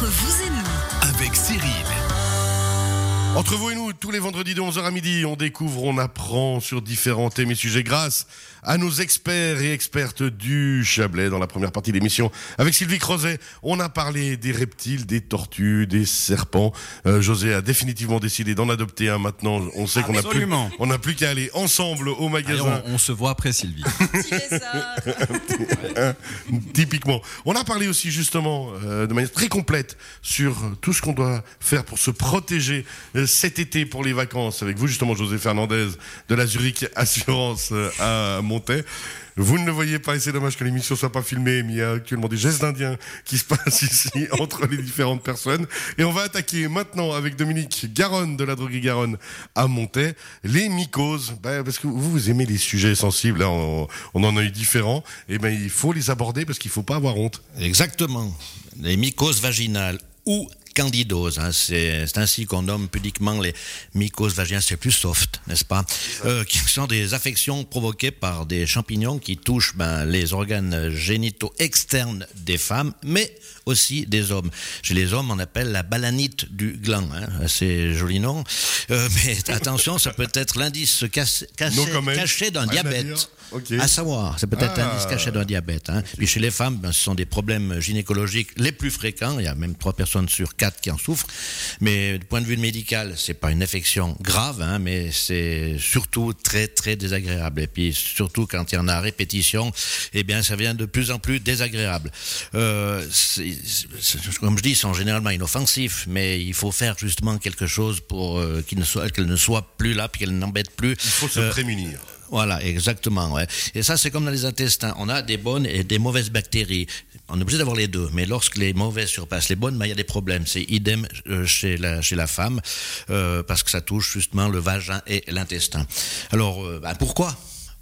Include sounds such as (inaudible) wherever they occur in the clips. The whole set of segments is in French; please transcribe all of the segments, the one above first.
Entre vous et nous. avec Cyril. Entre vous et nous, tous les vendredis de 11h à midi, on découvre, on apprend sur différents thèmes et sujets grâce à nos experts et expertes du Chablais dans la première partie de l'émission. Avec Sylvie Crozet, on a parlé des reptiles, des tortues, des serpents. Euh, José a définitivement décidé d'en adopter un maintenant. On sait qu'on a plus, on n'a plus qu'à aller ensemble au Allez, magasin. on, on se voit après Sylvie. (laughs) (laughs) Typiquement. On a parlé aussi justement euh, de manière très complète sur tout ce qu'on doit faire pour se protéger cet été pour les vacances avec vous justement José Fernandez de la Zurich Assurance euh, à Montaix. Vous ne le voyez pas et c'est dommage que l'émission soit pas filmée, mais il y a actuellement des gestes d'indiens qui se passent ici (laughs) entre les différentes personnes. Et on va attaquer maintenant avec Dominique Garonne de la droguerie Garonne à Montaix, les mycoses. Ben, parce que vous, vous aimez les sujets sensibles, hein, on, on en a eu différents. Et ben, il faut les aborder parce qu'il faut pas avoir honte. Exactement. Les mycoses vaginales ou candidoses, hein, c'est c'est ainsi qu'on nomme pudiquement les mycoses vaginales, c'est plus soft, n'est-ce pas? Euh, Qui sont des affections provoquées par des champignons qui touchent ben, les organes génitaux externes des femmes, mais aussi des hommes. Chez les hommes, on appelle la balanite du gland, hein, assez joli nom. Euh, mais (laughs) attention, ça peut être l'indice caché, caché d'un diabète. dire. Ok. À savoir, c'est peut-être Ah. l'indice caché d'un diabète. Hein. Puis chez les femmes, ben, ce sont des problèmes gynécologiques les plus fréquents. Il y a même trois personnes sur quatre qui en souffrent. Mais du point de vue médical, c'est pas une affection grave, hein, mais c'est surtout très très désagréable. Et puis surtout quand il y en a à répétition, eh bien ça devient de plus en plus désagréable. Euh, comme je dis, ils sont généralement inoffensifs, mais il faut faire justement quelque chose pour euh, qu'ils ne soient, qu'elles ne soient plus là, puis qu'elles n'embêtent plus. Il faut se Euh, prémunir. voilà, exactement. Ouais. Et ça, c'est comme dans les intestins. On a des bonnes et des mauvaises bactéries. On est obligé d'avoir les deux. Mais lorsque les mauvaises surpassent les bonnes, ben, il y a des problèmes. C'est idem euh, chez, la, chez la femme, euh, parce que ça touche justement le vagin et l'intestin. Alors, euh, ben, pourquoi?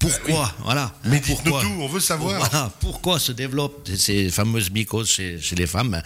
Pourquoi Voilà. Mais dites-nous pourquoi tout, on veut savoir. Voilà. Pourquoi se développent ces fameuses mycoses chez, chez les femmes?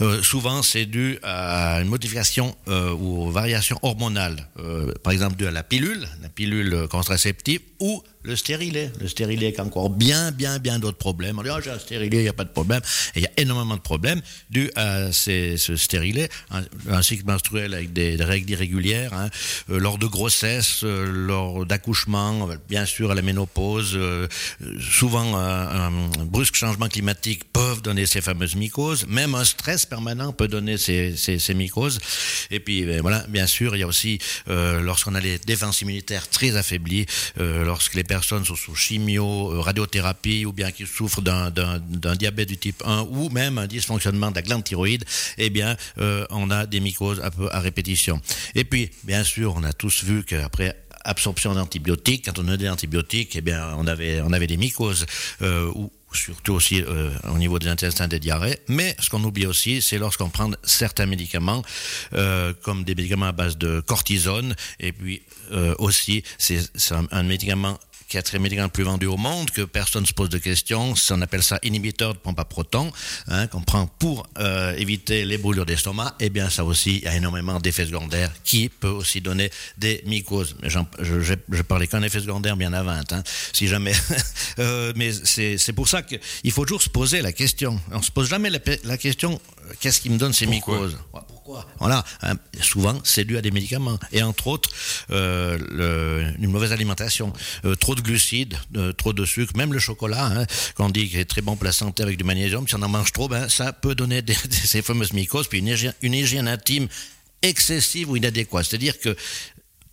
Euh, Souvent, c'est dû à une modification euh, ou aux variations hormonales. Euh, par exemple, dû à la pilule, la pilule contraceptive, ou le stérilet. Le stérilet qui a encore bien, bien, bien d'autres problèmes. On dit, oh, j'ai un stérilet, il n'y a pas de problème. Et il y a énormément de problèmes dus à ces, ce stérilet, un, un cycle menstruel avec des, des règles irrégulières, hein, lors de grossesse, lors d'accouchement, bien sûr à la ménopause, euh, euh, souvent un, un brusque changement climatique peuvent donner ces fameuses mycoses, même un stress permanent peut donner ces, ces, mycoses. Et puis ben, voilà, bien sûr, il y a aussi euh, lorsqu'on a les défenses immunitaires très affaiblies, euh, lorsque les personnes sont sous chimio, euh, radiothérapie ou bien qui souffrent d'un- diabète du type 1 ou même un dysfonctionnement de la glande thyroïde, eh bien, euh, on a des mycoses un peu à répétition. Et puis, bien sûr, on a tous vu qu'après absorption d'antibiotiques, quand on a des antibiotiques, eh bien, on avait, on avait des mycoses euh, ou surtout aussi euh, au niveau des intestins des diarrhées. Mais ce qu'on oublie aussi, c'est lorsqu'on prend certains médicaments, euh, comme des médicaments à base de cortisone, et puis aussi, c'est un médicament quatrième médicament le plus vendu au monde, que personne ne se pose de questions. On appelle ça inhibiteur de pompe à proton, hein, qu'on prend pour euh, éviter les brûlures d'estomac. Eh bien, ça aussi, il y a énormément d'effets secondaires qui peut aussi donner des mycoses. Mais je, je, je parlais qu'un effet secondaire bien à 20, hein, si jamais. (laughs) Euh, mais c'est c'est pour ça qu'il faut toujours se poser la question. On se pose jamais la, question euh, qu'est-ce qui me donne ces Pourquoi? mycoses? Voilà. hein, souvent, c'est dû à des médicaments. Et entre autres, euh, une mauvaise alimentation, euh, trop de glucides, euh, trop de sucre, même le chocolat, hein, qu'on dit qu'il est très bon pour la santé avec du magnésium, si on en mange trop, ben, ça peut donner (laughs) ces fameuses mycoses, puis une hygiène, une hygiène intime excessive ou inadéquate. C'est-à-dire que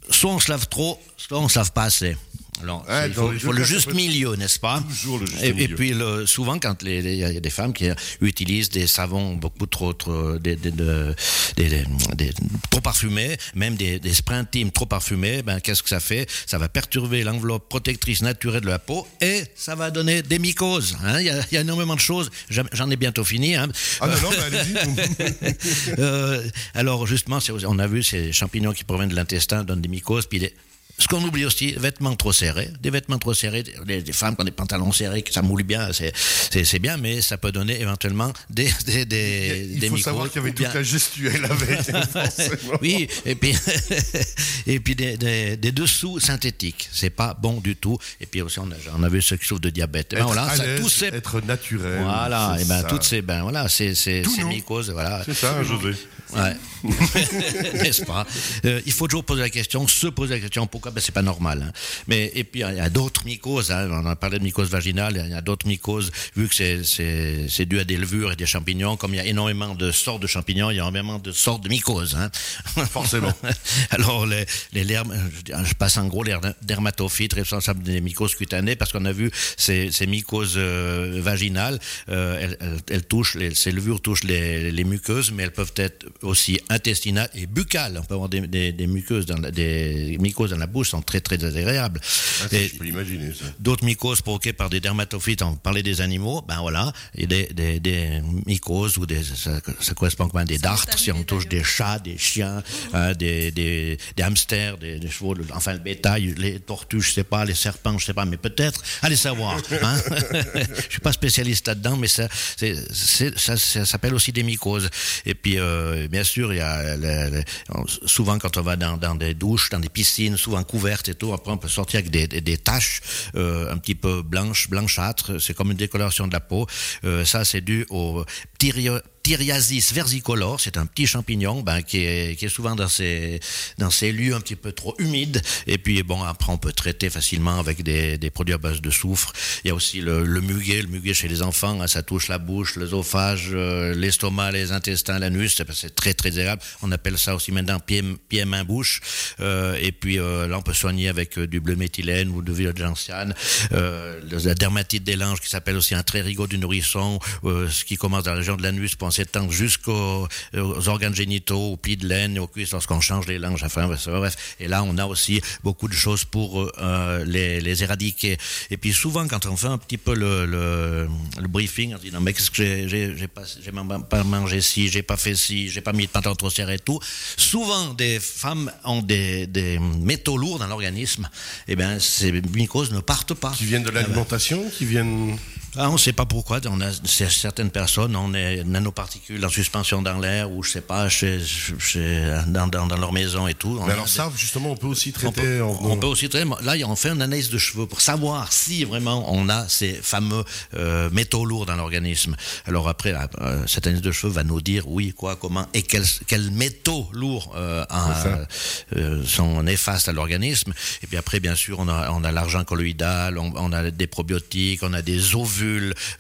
soit on se lave trop, soit on se lave pas assez. Alors, Ouais, il faut, il le juste milieu, n'est-ce pas? toujours le juste et, et milieu. puis le- souvent, quand il y a des femmes qui utilisent des savons beaucoup trop, trop, des, des- de- des- des- des- trop parfumés, même des, des sprays intimes trop parfumés, ben qu'est-ce que ça fait? Ça va perturber l'enveloppe protectrice naturelle de la peau et ça va donner des mycoses. hein? Il y, a, il y a énormément de choses. J'en ai bientôt fini. hein. Ah non, non, mais allez-y. (laughs) Euh, alors justement, on a vu ces champignons qui proviennent de l'intestin donnent des mycoses, puis les- ce qu'on oublie aussi, vêtements trop serrés, des vêtements trop serrés, des, femmes qui ont des pantalons serrés, que ça moule bien, c'est bien, mais ça peut donner éventuellement des des des Il faut savoir qu'il y avait toute la gestuelle avec. (laughs) oui, et puis (laughs) et puis des, des, des dessous synthétiques, c'est pas bon du tout. Et puis aussi on a, on a vu ceux qui souffrent de diabète. Ben être voilà, ça, ces... être naturel. Voilà, et ben toutes ces ben voilà, c'est c'est mycoses, voilà. C'est ça, José. Ouais. (laughs) N'est-ce pas? Euh, Il faut toujours poser la question, se poser la question pourquoi? Ben, C'est pas normal. Hein. Mais, et puis il y a, d'autres mycoses, hein. on a parlé de mycose vaginale, il y a d'autres mycoses, vu que c'est dû à des levures et des champignons, comme il y a énormément de sortes de champignons, il y a énormément de sortes de mycoses. Hein. (laughs) Forcément. (laughs) Alors, les, les je passe en gros les dermatophytes responsables des mycoses cutanées, parce qu'on a vu ces, ces mycoses euh, vaginales, euh, elles, elles, touchent, les, ces levures touchent les, les muqueuses, mais elles peuvent être aussi intestinales et buccales. On peut avoir des, des, des muqueuses, dans des mycoses dans la bouche, sont très très désagréables. Ah, je peux l'imaginer ça. D'autres mycoses provoquées par des dermatophytes, on parlait des animaux, ben voilà, et des, des, des mycoses ou des, ça, ça correspond à des dartres, si on touche des chats, des chiens, hein, des, des, des, hamsters, des, des, chevaux, enfin le bétail, les tortues, je sais pas, les serpents, je sais pas, mais peut-être, allez savoir. Hein (laughs) je suis pas spécialiste là-dedans, mais ça, ça, ça s'appelle aussi des mycoses. Et puis, euh, bien sûr, il y a souvent quand on va dans, des douches, dans des piscines, souvent couvertes et tout, après on peut sortir avec des, des, taches euh, un petit peu blanches, blanchâtres. C'est comme une décoloration de la peau. Euh, ça, c'est dû au Tyriasis versicolor, c'est un petit champignon ben, qui, est, qui est souvent dans ces, dans ces lieux un petit peu trop humides. Et puis, bon, après, on peut traiter facilement avec des, des produits à base de soufre. Il y a aussi le, le muguet, le muguet chez les enfants, hein, ça touche la bouche, l'œsophage, euh, l'estomac, les intestins, l'anus, c'est très, très agréable. On appelle ça aussi maintenant pied, pied main, bouche. Euh, et puis, euh, là, on peut soigner avec euh, du bleu méthylène ou de violgenciane. Euh, la dermatite des langes qui s'appelle aussi un très rigot du nourrisson, ce qui commence dans la région de l'anus s'étendre jusqu'aux organes génitaux, aux plis de laine, aux cuisses lorsqu'on change les langes. Enfin, bref. Et là, on a aussi beaucoup de choses pour euh, les, les, éradiquer. Et puis souvent, quand on fait un petit peu le, le, le briefing, on dit non mais qu'est-ce que j'ai, pas, pas mangé ci, j'ai pas fait ci, j'ai pas mis de pantalon trop serré et tout. Souvent, des femmes ont des, des métaux lourds dans l'organisme. Et eh bien, ces mycoses ne partent pas. Qui viennent de l'alimentation, qui viennent ah, on ne sait pas pourquoi. On a certaines personnes, on est nanoparticules en suspension dans l'air ou je sais pas, chez, chez, dans, dans, dans, leur maison et tout. Mais alors ça, justement, on peut aussi traiter. On peut, on peut, aussi traiter. Là, on fait une analyse de cheveux pour savoir si vraiment on a ces fameux euh, métaux lourds dans l'organisme. Alors après, euh, cette analyse de cheveux va nous dire oui, quoi, comment et quels, quels métaux lourds euh, euh, sont néfastes à l'organisme. Et puis après, bien sûr, on a, on a l'argent colloïdal, on, on, a des probiotiques, on a des ovules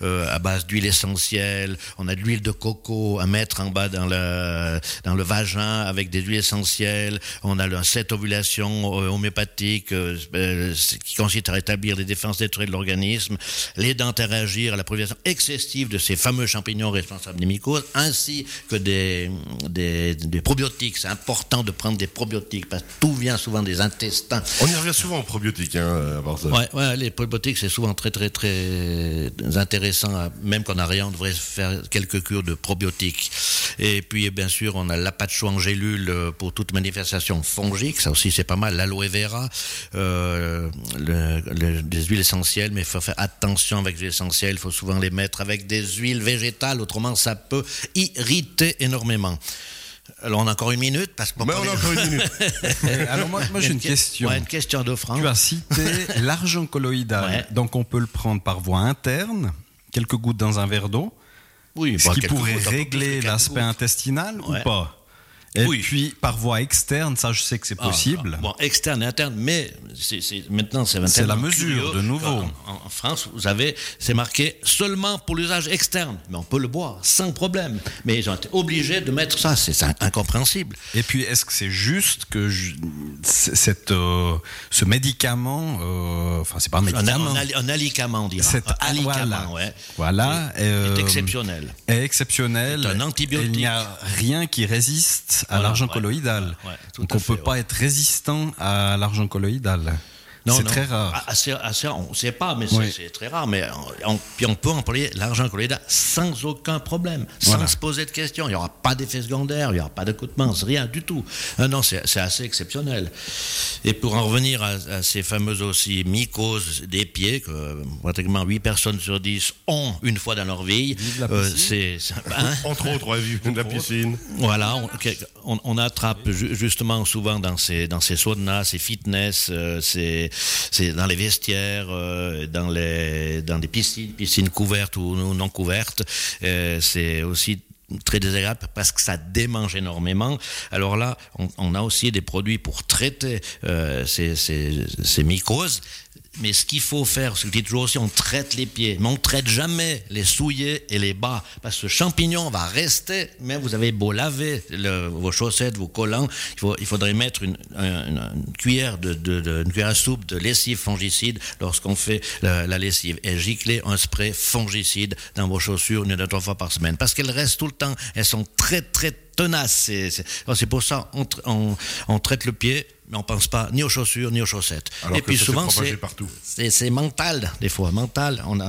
euh, à base d'huile essentielle, on a de l'huile de coco à mettre en bas dans le, dans le vagin avec des huiles essentielles, on a cette ovulation euh, homéopathique euh, qui consiste à rétablir les défenses naturelles de l'organisme, les à réagir à la prolifération excessive de ces fameux champignons responsables des mycoses, ainsi que des, des, des probiotiques. C'est important de prendre des probiotiques parce que tout vient souvent des intestins. On y revient souvent aux probiotiques, hein, à ça. Ouais, ouais, les probiotiques, c'est souvent très, très, très intéressant, même qu'on n'a rien, on devrait faire quelques cures de probiotiques. Et puis, bien sûr, on a l'apacho en gélule pour toute manifestation fongique, ça aussi c'est pas mal, l'aloe vera, euh, le, le, des huiles essentielles, mais il faut faire attention avec les huiles essentielles, il faut souvent les mettre avec des huiles végétales, autrement ça peut irriter énormément. Alors on a encore une minute parce que. Mais on a encore une minute. (laughs) Alors moi, moi j'ai une, question. Ouais, une question de Franck. Tu as cité (laughs) l'argent colloïdal. Ouais. Donc on peut le prendre par voie interne, quelques gouttes dans un verre d'eau. Oui, ce qui pourrait régler l'aspect intestinal ouais. ou pas et oui. puis par voie externe, ça je sais que c'est possible. Ah, bon, externe et interne, mais c'est, c'est, maintenant c'est C'est la mesure de nouveau. En, en, France, vous avez, c'est marqué seulement pour l'usage externe, mais on peut le boire sans problème. Mais ils ont été obligés de mettre ça, c'est incompréhensible. Et puis est-ce que c'est juste que je, cette, euh, ce médicament, euh, enfin c'est pas un médicament, un, un, un alicament, on dirait. Cet un alicament, voilà, ouais. voilà euh, est exceptionnel. Est exceptionnel. C'est un antibiotique. Il n'y a rien qui résiste à voilà, l'argent ouais, colloïdal. Ouais, Donc on ne peut fait, pas être résistant à l'argent colloïdal. C'est très rare. Ah, Assez, assez rare, on ne sait pas, mais Oui. c'est très rare. Mais on, puis on peut employer l'argent colloïdal sans aucun problème, sans se poser de questions. Il n'y aura pas d'effet secondaire, il n'y aura pas de coup de mince, rien du tout. Ah non, c'est assez exceptionnel. Et pour en revenir à, à ces fameuses aussi mycoses des pieds, que euh, pratiquement 8 personnes sur 10 ont une fois dans leur vie, la euh, c'est. hein (laughs) Entre autres, ouais, vu de la piscine. voilà, on, ok, on- on attrape ju- justement souvent dans ces dans ces saunas, ces fitness, euh, ces, ces- dans les vestiaires, euh, dans les dans des piscines, piscines couvertes ou non couvertes. Euh, c'est aussi très désagréable parce que ça démange énormément. Alors là, on, a aussi des produits pour traiter euh, ces mycoses. Mais ce qu'il faut faire, ce que je dis toujours aussi, on traite les pieds, mais on traite jamais les souliers et les bas, parce que ce champignon va rester, même vous avez beau laver vos chaussettes, vos collants, il, faudrait mettre une, un- une- une cuillère de, de- de- une cuillère à soupe de lessive fongicide lorsqu'on fait la, lessive, et gicler un spray fongicide dans vos chaussures une à trois fois par semaine, parce qu'elles restent tout le temps, elles sont très très tenaces. C'est- C'est c'est pour ça on, on, on traite le pied, mais on pense pas ni aux chaussures ni aux chaussettes. Alors et puis souvent c'est mental, des fois, mental. On,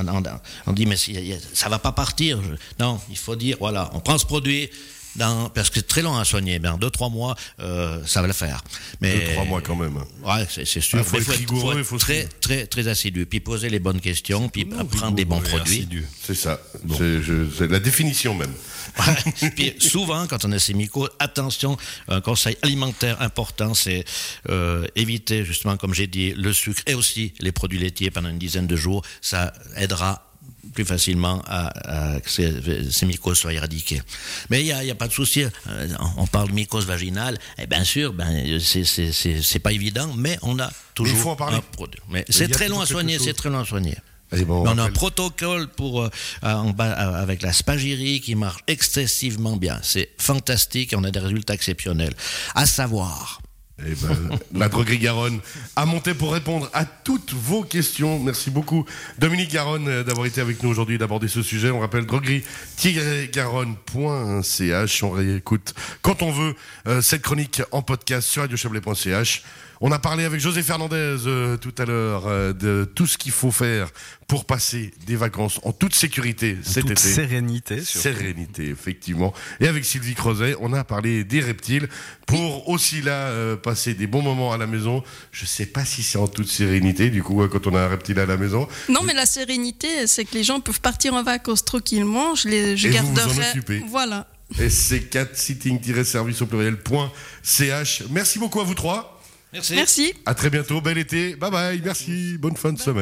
on, dit, mais ça va pas partir. Non, il faut dire, voilà, on prend ce produit, dans, parce que c'est très long à soigner. Dans deux, trois mois, euh, ça va le faire. Mais, Deux, trois mois quand même. Ouais, c'est c'est sûr. Ah, faut Mais être rigoureux, faut il faut très, très, très assidu. Puis poser les bonnes questions, puis prendre des bons produits. assidu. C'est ça. C'est je- c'est la définition même. (laughs) Ouais. Puis souvent, quand on a ces mycoses, attention, un conseil alimentaire important, c'est euh, éviter justement, comme j'ai dit, le sucre et aussi les produits laitiers pendant une dizaine de jours. Ça aidera plus facilement à, à que ces, ces mycoses soient éradiquées. Mais il n'y a, il pas de souci. Euh, on parle de mycose vaginale. Et bien sûr, ben, c'est- pas évident, mais on a toujours faut en parler. un produit. Mais Il c'est très long à soigner, c'est très long à soigner. Bon, on a un protocole pour, euh, en bas, euh, avec la spagyrie qui marche excessivement bien. C'est fantastique et on a des résultats exceptionnels. À savoir, Eh ben, la droguerie Garonne a monté pour répondre à toutes vos questions. Merci beaucoup, Dominique Garonne, euh, d'avoir été avec nous aujourd'hui, d'aborder ce sujet. On rappelle droguerie-garonne.ch. On réécoute quand on veut euh, cette chronique en podcast sur radiochablais.ch. On a parlé avec José Fernandez euh, tout à l'heure euh, de tout ce qu'il faut faire pour passer des vacances en toute sécurité cet Toute été. sérénité. surtout. Sérénité, effectivement. Et avec Sylvie Crozet, on a parlé des reptiles pour aussi là euh, passer des bons moments à la maison. Je sais pas si c'est en toute sérénité, du coup, euh, quand on a un reptile à la maison. Non, mais la sérénité, c'est que les gens peuvent partir en vacances tranquillement. Je, les, je Et vous vous en garderai. occupez. Voilà. sc4sitting-service au pluriel.ch. Merci beaucoup à vous trois. Merci. Merci. À très bientôt. Bel été. Bye bye. Merci. Bonne fin de semaine.